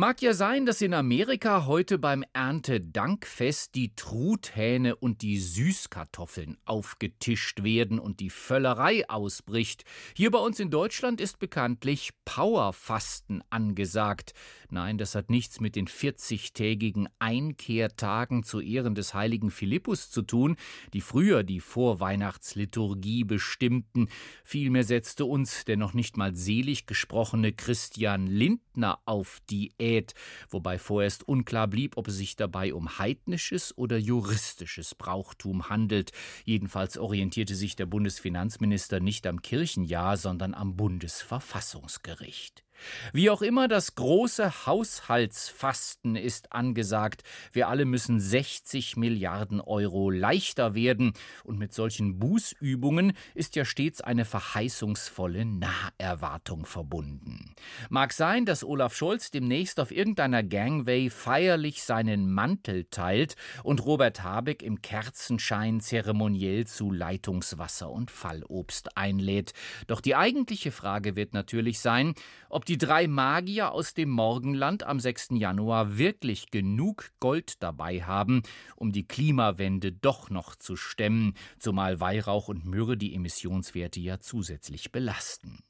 Mag ja sein, dass in Amerika heute beim Erntedankfest die Truthähne und die Süßkartoffeln aufgetischt werden und die Völlerei ausbricht. Hier bei uns in Deutschland ist bekanntlich Powerfasten angesagt. Nein, das hat nichts mit den 40-tägigen Einkehrtagen zu Ehren des heiligen Philippus zu tun, die früher die Vorweihnachtsliturgie bestimmten. Vielmehr setzte uns der noch nicht mal selig gesprochene Christian Lindner auf Diät Diät, wobei vorerst unklar blieb, ob es sich dabei um heidnisches oder juristisches Brauchtum handelt. Jedenfalls orientierte sich der Bundesfinanzminister nicht am Kirchenjahr, sondern am Bundesverfassungsgericht. Wie auch immer, das große Haushaltsfasten ist angesagt. Wir alle müssen 60 Milliarden Euro leichter werden. Und mit solchen Bußübungen ist ja stets eine verheißungsvolle Naherwartung verbunden. Mag sein, dass Olaf Scholz demnächst auf irgendeiner Gangway feierlich seinen Mantel teilt und Robert Habeck im Kerzenschein zeremoniell zu Leitungswasser und Fallobst einlädt. Doch die eigentliche Frage wird natürlich sein, ob die drei Magier aus dem Morgenland am 6. Januar wirklich genug Gold dabei haben, um die Klimawende doch noch zu stemmen, zumal Weihrauch und Myrrhe die Emissionswerte ja zusätzlich belasten.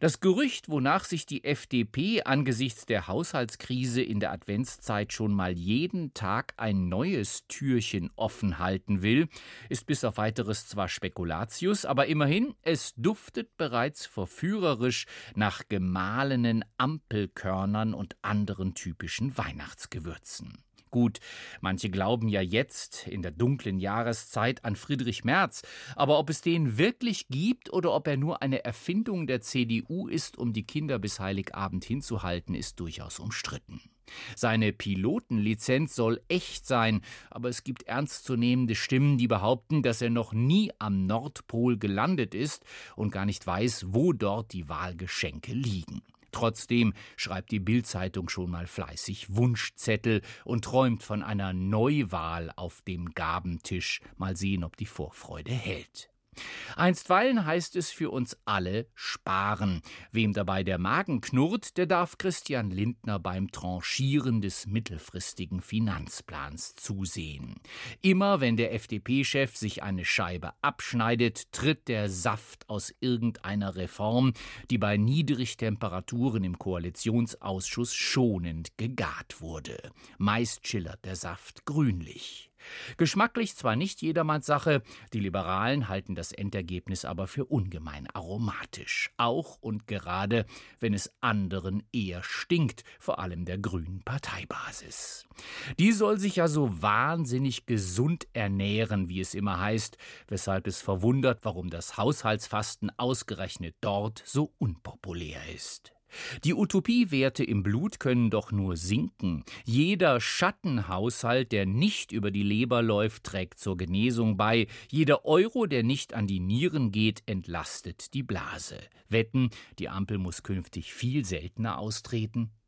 Das Gerücht, wonach sich die FDP angesichts der Haushaltskrise in der Adventszeit schon mal jeden Tag ein neues Türchen offen halten will, ist bis auf weiteres zwar Spekulatius, aber immerhin, es duftet bereits verführerisch nach gemahlenen Ampelkörnern und anderen typischen Weihnachtsgewürzen. Gut, manche glauben ja jetzt in der dunklen Jahreszeit an Friedrich Merz, aber ob es den wirklich gibt oder ob er nur eine Erfindung der CDU ist, um die Kinder bis Heiligabend hinzuhalten, ist durchaus umstritten. Seine Pilotenlizenz soll echt sein, aber es gibt ernstzunehmende Stimmen, die behaupten, dass er noch nie am Nordpol gelandet ist und gar nicht weiß, wo dort die Wahlgeschenke liegen. Trotzdem schreibt die Bildzeitung schon mal fleißig Wunschzettel und träumt von einer Neuwahl auf dem Gabentisch. Mal sehen, ob die Vorfreude hält. Einstweilen heißt es für uns alle sparen. Wem dabei der Magen knurrt, der darf Christian Lindner beim Tranchieren des mittelfristigen Finanzplans zusehen. Immer wenn der FDP-Chef sich eine Scheibe abschneidet, tritt der Saft aus irgendeiner Reform, die bei Niedrigtemperaturen im Koalitionsausschuss schonend gegart wurde. Meist schillert der Saft grünlich. Geschmacklich zwar nicht jedermanns Sache, die Liberalen halten das Endergebnis aber für ungemein aromatisch, auch und gerade, wenn es anderen eher stinkt, vor allem der grünen Parteibasis. Die soll sich ja so wahnsinnig gesund ernähren, wie es immer heißt, weshalb es verwundert, warum das Haushaltsfasten ausgerechnet dort so unpopulär ist. Die Utopiewerte im Blut können doch nur sinken. Jeder Schattenhaushalt, der nicht über die Leber läuft, trägt zur Genesung bei. Jeder Euro, der nicht an die Nieren geht, entlastet die Blase. Wetten, die Ampel muss künftig viel seltener austreten?